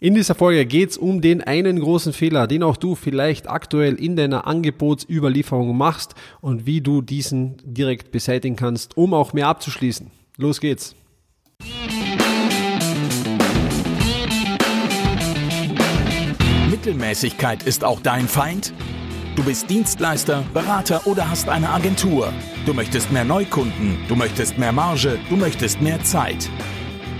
In dieser Folge geht's um den einen großen Fehler, den auch du vielleicht aktuell in deiner Angebotsüberlieferung machst und wie du diesen direkt beseitigen kannst, um auch mehr abzuschließen. Los geht's. Mittelmäßigkeit ist auch dein Feind? Du bist Dienstleister, Berater oder hast eine Agentur. Du möchtest mehr Neukunden, du möchtest mehr Marge, du möchtest mehr Zeit.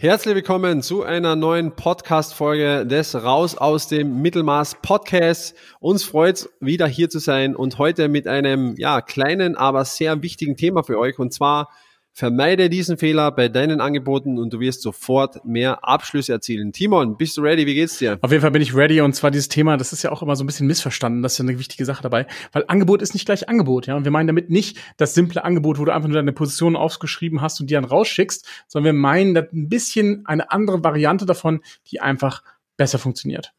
Herzlich willkommen zu einer neuen Podcast-Folge des Raus aus dem Mittelmaß Podcast. Uns freut wieder hier zu sein und heute mit einem, ja, kleinen, aber sehr wichtigen Thema für euch und zwar Vermeide diesen Fehler bei deinen Angeboten und du wirst sofort mehr Abschlüsse erzielen. Timon, bist du ready? Wie geht's dir? Auf jeden Fall bin ich ready und zwar dieses Thema, das ist ja auch immer so ein bisschen missverstanden, das ist ja eine wichtige Sache dabei, weil Angebot ist nicht gleich Angebot, ja, und wir meinen damit nicht das simple Angebot, wo du einfach nur deine Position aufgeschrieben hast und die dann rausschickst, sondern wir meinen das ein bisschen eine andere Variante davon, die einfach besser funktioniert.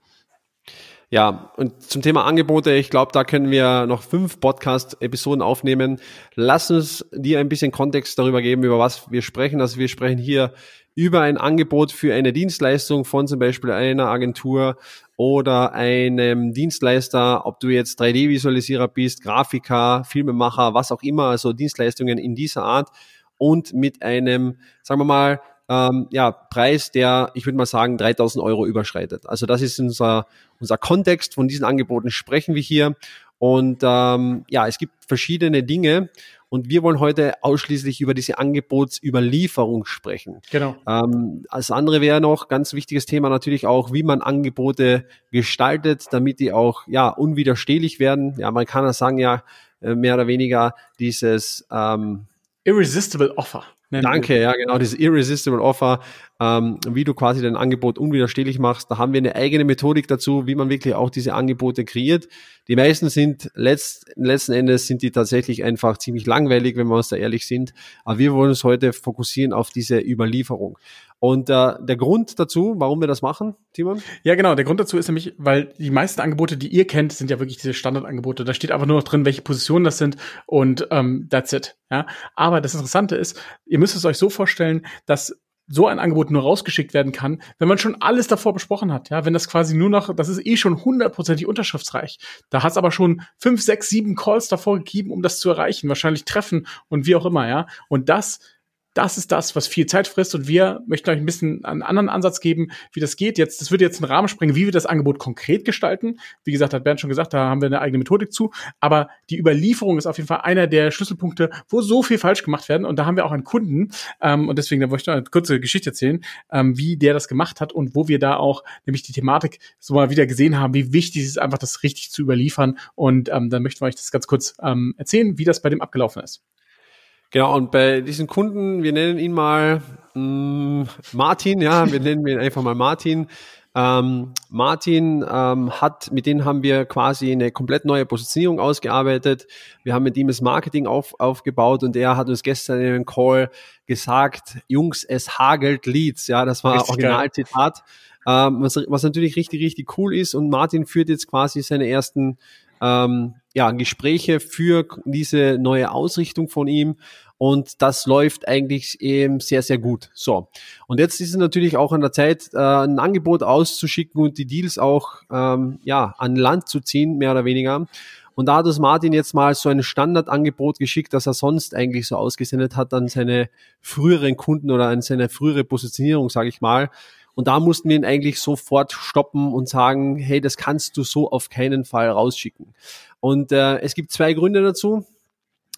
Ja, und zum Thema Angebote, ich glaube, da können wir noch fünf Podcast-Episoden aufnehmen. Lass uns dir ein bisschen Kontext darüber geben, über was wir sprechen. Also wir sprechen hier über ein Angebot für eine Dienstleistung von zum Beispiel einer Agentur oder einem Dienstleister, ob du jetzt 3D-Visualisierer bist, Grafiker, Filmemacher, was auch immer, also Dienstleistungen in dieser Art und mit einem, sagen wir mal, ähm, ja, Preis, der, ich würde mal sagen, 3000 Euro überschreitet. Also das ist unser, unser Kontext, von diesen Angeboten sprechen wir hier. Und ähm, ja, es gibt verschiedene Dinge und wir wollen heute ausschließlich über diese Angebotsüberlieferung sprechen. Genau. Ähm, als andere wäre noch ganz wichtiges Thema natürlich auch, wie man Angebote gestaltet, damit die auch ja unwiderstehlich werden. Ja, man kann ja sagen ja äh, mehr oder weniger dieses ähm, Irresistible Offer. Danke, ja, genau, dieses Irresistible Offer, ähm, wie du quasi dein Angebot unwiderstehlich machst. Da haben wir eine eigene Methodik dazu, wie man wirklich auch diese Angebote kreiert. Die meisten sind letzt, letzten Endes sind die tatsächlich einfach ziemlich langweilig, wenn wir uns da ehrlich sind. Aber wir wollen uns heute fokussieren auf diese Überlieferung. Und äh, der Grund dazu, warum wir das machen, Timon? Ja, genau. Der Grund dazu ist nämlich, weil die meisten Angebote, die ihr kennt, sind ja wirklich diese Standardangebote. Da steht einfach nur noch drin, welche Positionen das sind und ähm, that's it. Ja. Aber das Interessante ist, ihr müsst es euch so vorstellen, dass so ein Angebot nur rausgeschickt werden kann, wenn man schon alles davor besprochen hat. Ja, wenn das quasi nur noch, das ist eh schon hundertprozentig unterschriftsreich. Da hat es aber schon fünf, sechs, sieben Calls davor gegeben, um das zu erreichen, wahrscheinlich Treffen und wie auch immer. Ja, und das das ist das, was viel Zeit frisst und wir möchten euch ein bisschen einen anderen Ansatz geben, wie das geht. Jetzt, das wird jetzt einen Rahmen sprengen, wie wir das Angebot konkret gestalten. Wie gesagt, hat Bernd schon gesagt, da haben wir eine eigene Methodik zu. Aber die Überlieferung ist auf jeden Fall einer der Schlüsselpunkte, wo so viel falsch gemacht werden. Und da haben wir auch einen Kunden. Ähm, und deswegen, da wollte ich noch eine kurze Geschichte erzählen, ähm, wie der das gemacht hat und wo wir da auch nämlich die Thematik so mal wieder gesehen haben, wie wichtig es ist, einfach das richtig zu überliefern. Und ähm, dann möchten wir euch das ganz kurz ähm, erzählen, wie das bei dem abgelaufen ist. Genau, und bei diesen Kunden, wir nennen ihn mal mh, mm, Martin, ja, wir nennen ihn einfach mal Martin. Ähm, Martin ähm, hat, mit denen haben wir quasi eine komplett neue Positionierung ausgearbeitet. Wir haben mit ihm das Marketing auf, aufgebaut und er hat uns gestern in einem Call gesagt, Jungs, es hagelt Leads. Ja, das war Originalzitat. Ähm, was, was natürlich richtig, richtig cool ist. Und Martin führt jetzt quasi seine ersten ähm, ja, Gespräche für diese neue Ausrichtung von ihm und das läuft eigentlich eben sehr, sehr gut. So. Und jetzt ist es natürlich auch an der Zeit, äh, ein Angebot auszuschicken und die Deals auch, ähm, ja, an Land zu ziehen, mehr oder weniger. Und da hat uns Martin jetzt mal so ein Standardangebot geschickt, das er sonst eigentlich so ausgesendet hat an seine früheren Kunden oder an seine frühere Positionierung, sage ich mal. Und da mussten wir ihn eigentlich sofort stoppen und sagen, hey, das kannst du so auf keinen Fall rausschicken. Und äh, es gibt zwei Gründe dazu.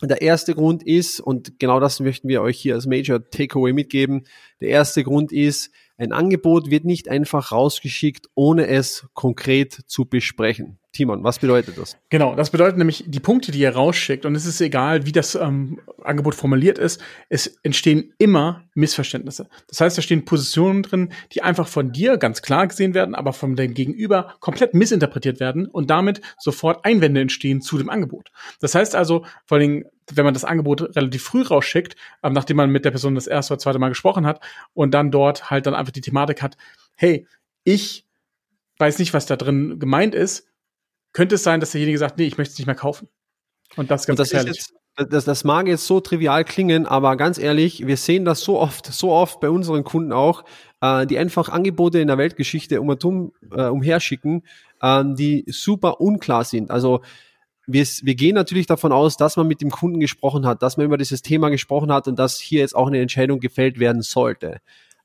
Der erste Grund ist, und genau das möchten wir euch hier als Major Takeaway mitgeben, der erste Grund ist, ein Angebot wird nicht einfach rausgeschickt, ohne es konkret zu besprechen. Timon, was bedeutet das? Genau, das bedeutet nämlich die Punkte, die ihr rausschickt, und es ist egal, wie das ähm, Angebot formuliert ist, es entstehen immer Missverständnisse. Das heißt, da stehen Positionen drin, die einfach von dir ganz klar gesehen werden, aber von dem Gegenüber komplett missinterpretiert werden und damit sofort Einwände entstehen zu dem Angebot. Das heißt also, vor allem, wenn man das Angebot relativ früh rausschickt, ähm, nachdem man mit der Person das erste oder zweite Mal gesprochen hat und dann dort halt dann einfach die Thematik hat, hey, ich weiß nicht, was da drin gemeint ist, könnte es sein, dass derjenige sagt, nee, ich möchte es nicht mehr kaufen. Und das ist ganz das gefährlich. Ist jetzt, das, das mag jetzt so trivial klingen, aber ganz ehrlich, wir sehen das so oft, so oft bei unseren Kunden auch, äh, die einfach Angebote in der Weltgeschichte um und äh, umherschicken, äh, die super unklar sind. Also wir, wir gehen natürlich davon aus, dass man mit dem Kunden gesprochen hat, dass man über dieses Thema gesprochen hat und dass hier jetzt auch eine Entscheidung gefällt werden sollte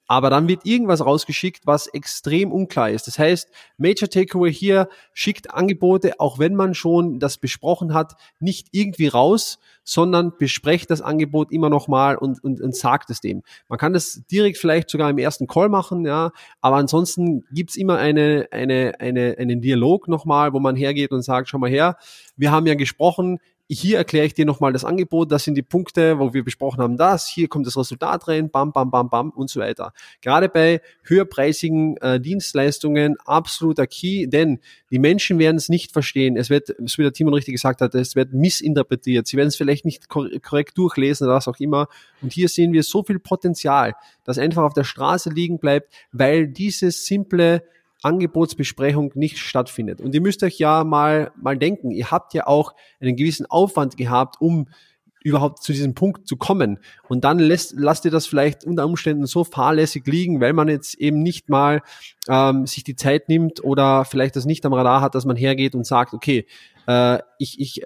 aber dann wird irgendwas rausgeschickt, was extrem unklar ist. Das heißt, Major Takeaway hier schickt Angebote, auch wenn man schon das besprochen hat, nicht irgendwie raus, sondern besprecht das Angebot immer nochmal und, und, und sagt es dem. Man kann das direkt vielleicht sogar im ersten Call machen, ja, aber ansonsten gibt's immer eine, eine, eine, einen Dialog nochmal, wo man hergeht und sagt, schau mal her, wir haben ja gesprochen, hier erkläre ich dir nochmal das Angebot, das sind die Punkte, wo wir besprochen haben, das, hier kommt das Resultat rein, bam, bam, bam, bam und so weiter. Gerade bei höherpreisigen äh, Dienstleistungen absoluter Key, denn die Menschen werden es nicht verstehen. Es wird, wie der Timon richtig gesagt hat, es wird missinterpretiert. Sie werden es vielleicht nicht korrekt durchlesen oder was auch immer. Und hier sehen wir so viel Potenzial, das einfach auf der Straße liegen bleibt, weil dieses simple Angebotsbesprechung nicht stattfindet. Und ihr müsst euch ja mal, mal denken, ihr habt ja auch einen gewissen Aufwand gehabt, um überhaupt zu diesem Punkt zu kommen. Und dann lässt, lasst ihr das vielleicht unter Umständen so fahrlässig liegen, weil man jetzt eben nicht mal ähm, sich die Zeit nimmt oder vielleicht das nicht am Radar hat, dass man hergeht und sagt, okay, äh, ich, ich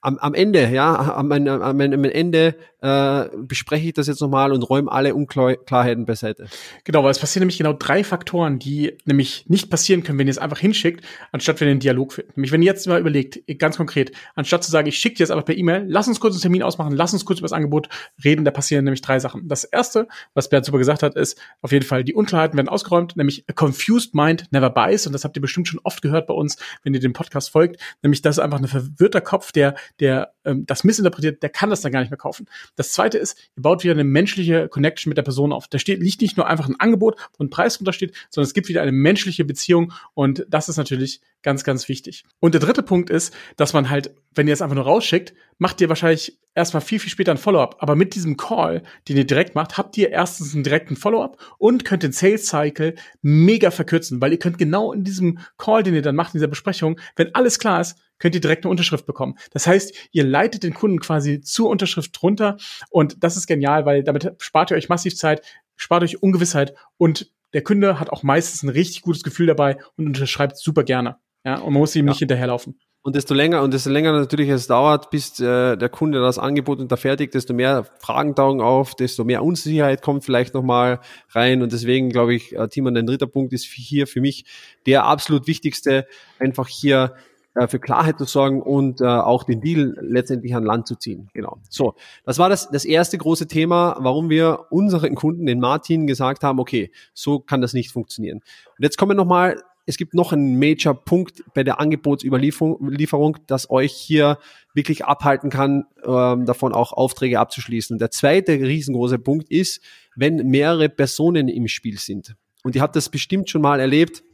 am, am Ende, ja, am, am, am Ende äh, bespreche ich das jetzt nochmal und räume alle Unklarheiten beiseite. Genau, weil es passieren nämlich genau drei Faktoren, die nämlich nicht passieren können, wenn ihr es einfach hinschickt, anstatt wenn ihr einen Dialog führt. Nämlich, wenn ihr jetzt mal überlegt, ganz konkret, anstatt zu sagen, ich schicke dir jetzt einfach per E-Mail, lass uns kurz einen Termin ausmachen, lass uns kurz über das Angebot reden, da passieren nämlich drei Sachen. Das erste, was Bernd super gesagt hat, ist auf jeden Fall, die Unklarheiten werden ausgeräumt, nämlich a confused mind never buys und das habt ihr bestimmt schon oft gehört bei uns, wenn ihr dem Podcast folgt, nämlich das ist einfach ein verwirrter Kopf, der der ähm, das missinterpretiert, der kann das dann gar nicht mehr kaufen. Das zweite ist, ihr baut wieder eine menschliche Connection mit der Person auf. Da steht liegt nicht nur einfach ein Angebot, wo ein Preis drunter steht, sondern es gibt wieder eine menschliche Beziehung und das ist natürlich ganz, ganz wichtig. Und der dritte Punkt ist, dass man halt, wenn ihr es einfach nur rausschickt, macht ihr wahrscheinlich erstmal viel, viel später ein Follow-up. Aber mit diesem Call, den ihr direkt macht, habt ihr erstens einen direkten Follow-up und könnt den Sales Cycle mega verkürzen, weil ihr könnt genau in diesem Call, den ihr dann macht, in dieser Besprechung, wenn alles klar ist, könnt ihr direkt eine Unterschrift bekommen. Das heißt, ihr leitet den Kunden quasi zur Unterschrift drunter und das ist genial, weil damit spart ihr euch massiv Zeit, spart euch Ungewissheit und der Kunde hat auch meistens ein richtig gutes Gefühl dabei und unterschreibt super gerne. Ja, und man muss ihm ja. nicht hinterherlaufen. Und desto länger und desto länger natürlich es dauert, bis äh, der Kunde das Angebot unterfertigt, desto mehr Fragen tauchen auf, desto mehr Unsicherheit kommt vielleicht nochmal rein. Und deswegen glaube ich, äh, Timon, dein dritter Punkt ist hier für mich der absolut wichtigste, einfach hier äh, für Klarheit zu sorgen und äh, auch den Deal letztendlich an Land zu ziehen. Genau. So, das war das, das erste große Thema, warum wir unseren Kunden, den Martin, gesagt haben, okay, so kann das nicht funktionieren. Und jetzt kommen wir nochmal es gibt noch einen Major-Punkt bei der Angebotsüberlieferung, das euch hier wirklich abhalten kann, ähm, davon auch Aufträge abzuschließen. Der zweite riesengroße Punkt ist, wenn mehrere Personen im Spiel sind. Und ihr habt das bestimmt schon mal erlebt.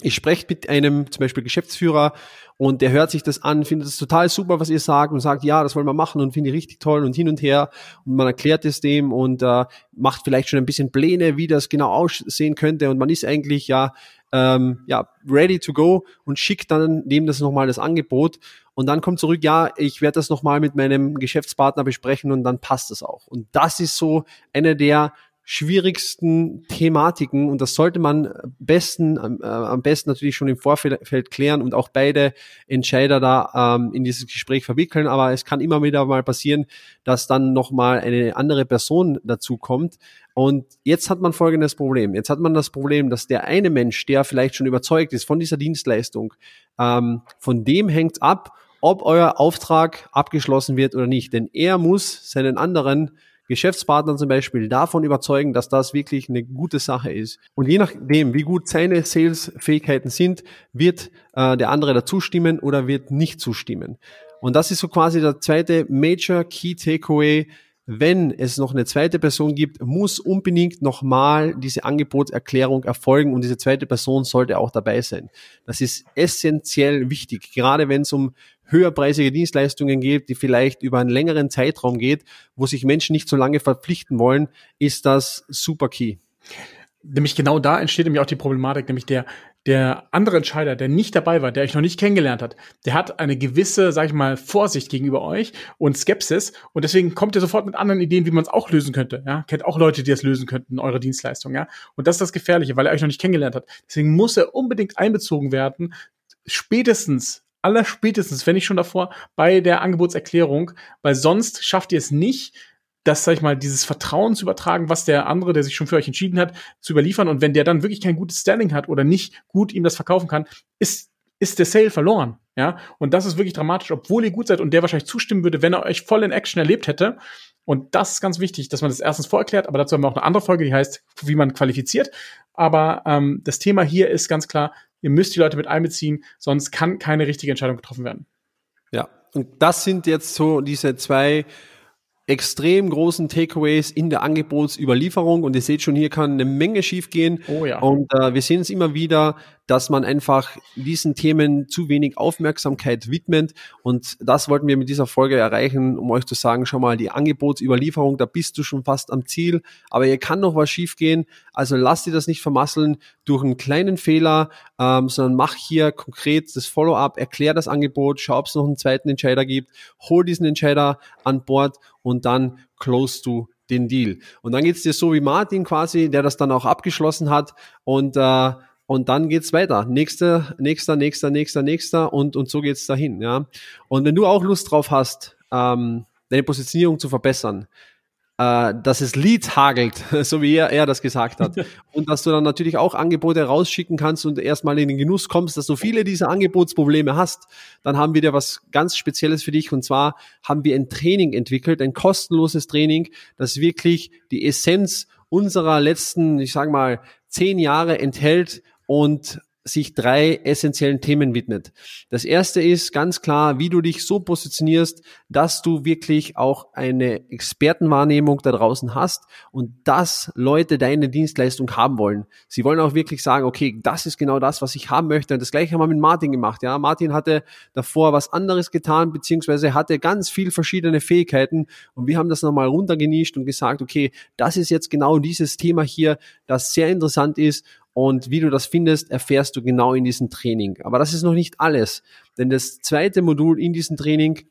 Ich spreche mit einem zum Beispiel Geschäftsführer und der hört sich das an, findet es total super, was ihr sagt und sagt, ja, das wollen wir machen und finde ich richtig toll und hin und her. Und man erklärt es dem und äh, macht vielleicht schon ein bisschen Pläne, wie das genau aussehen könnte. Und man ist eigentlich ja ähm, ja, ready to go und schickt dann dem das nochmal das Angebot. Und dann kommt zurück, ja, ich werde das nochmal mit meinem Geschäftspartner besprechen und dann passt es auch. Und das ist so eine der schwierigsten Thematiken und das sollte man besten, äh, am besten natürlich schon im Vorfeld klären und auch beide Entscheider da ähm, in dieses Gespräch verwickeln. Aber es kann immer wieder mal passieren, dass dann nochmal eine andere Person dazu kommt. Und jetzt hat man folgendes Problem. Jetzt hat man das Problem, dass der eine Mensch, der vielleicht schon überzeugt ist von dieser Dienstleistung, ähm, von dem hängt ab, ob euer Auftrag abgeschlossen wird oder nicht. Denn er muss seinen anderen Geschäftspartnern zum Beispiel davon überzeugen, dass das wirklich eine gute Sache ist. Und je nachdem, wie gut seine Sales-Fähigkeiten sind, wird äh, der andere dazu stimmen oder wird nicht zustimmen. Und das ist so quasi der zweite Major Key Takeaway. Wenn es noch eine zweite Person gibt, muss unbedingt nochmal diese Angebotserklärung erfolgen und diese zweite Person sollte auch dabei sein. Das ist essentiell wichtig, gerade wenn es um höherpreisige Dienstleistungen geht, die vielleicht über einen längeren Zeitraum geht, wo sich Menschen nicht so lange verpflichten wollen, ist das super key. Nämlich genau da entsteht nämlich auch die Problematik, nämlich der, der andere Entscheider, der nicht dabei war, der euch noch nicht kennengelernt hat, der hat eine gewisse, sag ich mal, Vorsicht gegenüber euch und Skepsis und deswegen kommt ihr sofort mit anderen Ideen, wie man es auch lösen könnte. Ja, kennt auch Leute, die das lösen könnten, eure Dienstleistung. Ja, und das ist das Gefährliche, weil er euch noch nicht kennengelernt hat. Deswegen muss er unbedingt einbezogen werden, spätestens aller spätestens, wenn nicht schon davor, bei der Angebotserklärung, weil sonst schafft ihr es nicht, das, sag ich mal, dieses Vertrauen zu übertragen, was der andere, der sich schon für euch entschieden hat, zu überliefern. Und wenn der dann wirklich kein gutes Standing hat oder nicht gut ihm das verkaufen kann, ist, ist der Sale verloren. Ja, und das ist wirklich dramatisch, obwohl ihr gut seid und der wahrscheinlich zustimmen würde, wenn er euch voll in Action erlebt hätte. Und das ist ganz wichtig, dass man das erstens vorerklärt, aber dazu haben wir auch eine andere Folge, die heißt, wie man qualifiziert. Aber ähm, das Thema hier ist ganz klar, Ihr müsst die Leute mit einbeziehen, sonst kann keine richtige Entscheidung getroffen werden. Ja, und das sind jetzt so diese zwei extrem großen Takeaways in der Angebotsüberlieferung und ihr seht schon, hier kann eine Menge schiefgehen. Oh ja. Und äh, wir sehen es immer wieder, dass man einfach diesen Themen zu wenig Aufmerksamkeit widmet. Und das wollten wir mit dieser Folge erreichen, um euch zu sagen, schau mal, die Angebotsüberlieferung, da bist du schon fast am Ziel, aber hier kann noch was schiefgehen. Also lass dir das nicht vermasseln durch einen kleinen Fehler, ähm, sondern mach hier konkret das Follow-up, erklär das Angebot, schau, ob es noch einen zweiten Entscheider gibt, hol diesen Entscheider an Bord und dann close du den Deal. Und dann geht's dir so wie Martin quasi, der das dann auch abgeschlossen hat und äh, und dann geht's weiter. Nächster, nächster, nächster, nächster, nächster und, und so geht's dahin, ja. Und wenn du auch Lust drauf hast, ähm, deine Positionierung zu verbessern, äh, dass es Leads hagelt, so wie er, er das gesagt hat. und dass du dann natürlich auch Angebote rausschicken kannst und erstmal in den Genuss kommst, dass du viele dieser Angebotsprobleme hast, dann haben wir dir was ganz Spezielles für dich. Und zwar haben wir ein Training entwickelt, ein kostenloses Training, das wirklich die Essenz unserer letzten, ich sage mal, zehn Jahre enthält und sich drei essentiellen Themen widmet. Das erste ist ganz klar, wie du dich so positionierst, dass du wirklich auch eine Expertenwahrnehmung da draußen hast und dass Leute deine Dienstleistung haben wollen. Sie wollen auch wirklich sagen, okay, das ist genau das, was ich haben möchte. Und das gleiche haben wir mit Martin gemacht. Ja, Martin hatte davor was anderes getan, beziehungsweise hatte ganz viel verschiedene Fähigkeiten und wir haben das nochmal runtergenischt und gesagt, okay, das ist jetzt genau dieses Thema hier, das sehr interessant ist und wie du das findest, erfährst du genau in diesem Training. Aber das ist noch nicht alles, denn das zweite Modul in diesem Training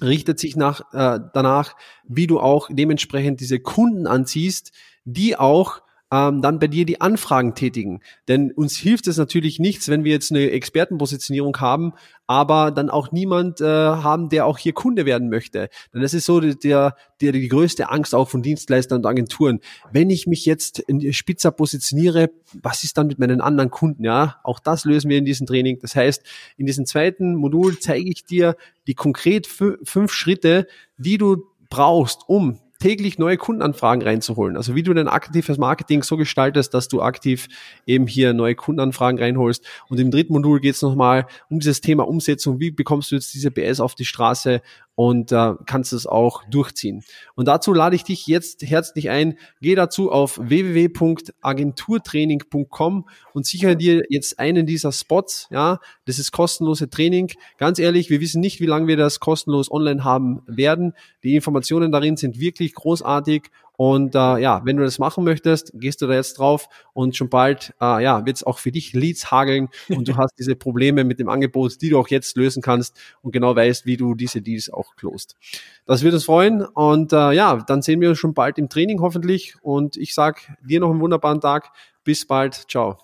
richtet sich nach, äh, danach, wie du auch dementsprechend diese Kunden anziehst, die auch ähm, dann bei dir die Anfragen tätigen. Denn uns hilft es natürlich nichts, wenn wir jetzt eine Expertenpositionierung haben, aber dann auch niemand äh, haben, der auch hier Kunde werden möchte. Denn das ist so der, der, die größte Angst auch von Dienstleistern und Agenturen. Wenn ich mich jetzt in spitzer positioniere, was ist dann mit meinen anderen Kunden? Ja, auch das lösen wir in diesem Training. Das heißt, in diesem zweiten Modul zeige ich dir die konkret fünf Schritte, die du brauchst, um täglich neue Kundenanfragen reinzuholen. Also wie du dein aktives Marketing so gestaltest, dass du aktiv eben hier neue Kundenanfragen reinholst. Und im dritten Modul geht es nochmal um dieses Thema Umsetzung. Wie bekommst du jetzt diese PS auf die Straße und äh, kannst es auch durchziehen. Und dazu lade ich dich jetzt herzlich ein. Geh dazu auf www.agenturtraining.com und sichere dir jetzt einen dieser Spots. Ja, das ist kostenlose Training. Ganz ehrlich, wir wissen nicht, wie lange wir das kostenlos online haben werden. Die Informationen darin sind wirklich großartig und äh, ja, wenn du das machen möchtest, gehst du da jetzt drauf und schon bald äh, ja, wird es auch für dich Leads hageln und du hast diese Probleme mit dem Angebot, die du auch jetzt lösen kannst und genau weißt, wie du diese Deals auch closed. Das wird uns freuen und äh, ja, dann sehen wir uns schon bald im Training hoffentlich und ich sag dir noch einen wunderbaren Tag. Bis bald. Ciao.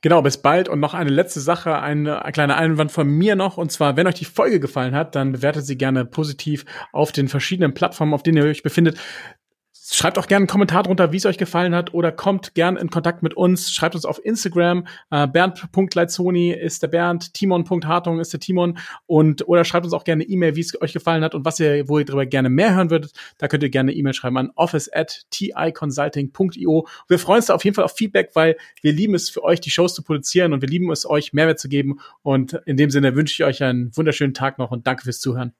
Genau, bis bald. Und noch eine letzte Sache, ein, ein kleiner Einwand von mir noch. Und zwar, wenn euch die Folge gefallen hat, dann bewertet sie gerne positiv auf den verschiedenen Plattformen, auf denen ihr euch befindet Schreibt auch gerne einen Kommentar drunter, wie es euch gefallen hat oder kommt gerne in Kontakt mit uns. Schreibt uns auf Instagram. Äh, Bernd.leitzoni ist der Bernd, Timon.hartung ist der Timon und oder schreibt uns auch gerne E-Mail, wie es euch gefallen hat und was ihr, wo ihr darüber gerne mehr hören würdet. Da könnt ihr gerne E-Mail schreiben an office at ticonsulting.io. Wir freuen uns da auf jeden Fall auf Feedback, weil wir lieben es für euch, die Shows zu produzieren und wir lieben es, euch Mehrwert zu geben. Und in dem Sinne wünsche ich euch einen wunderschönen Tag noch und danke fürs Zuhören.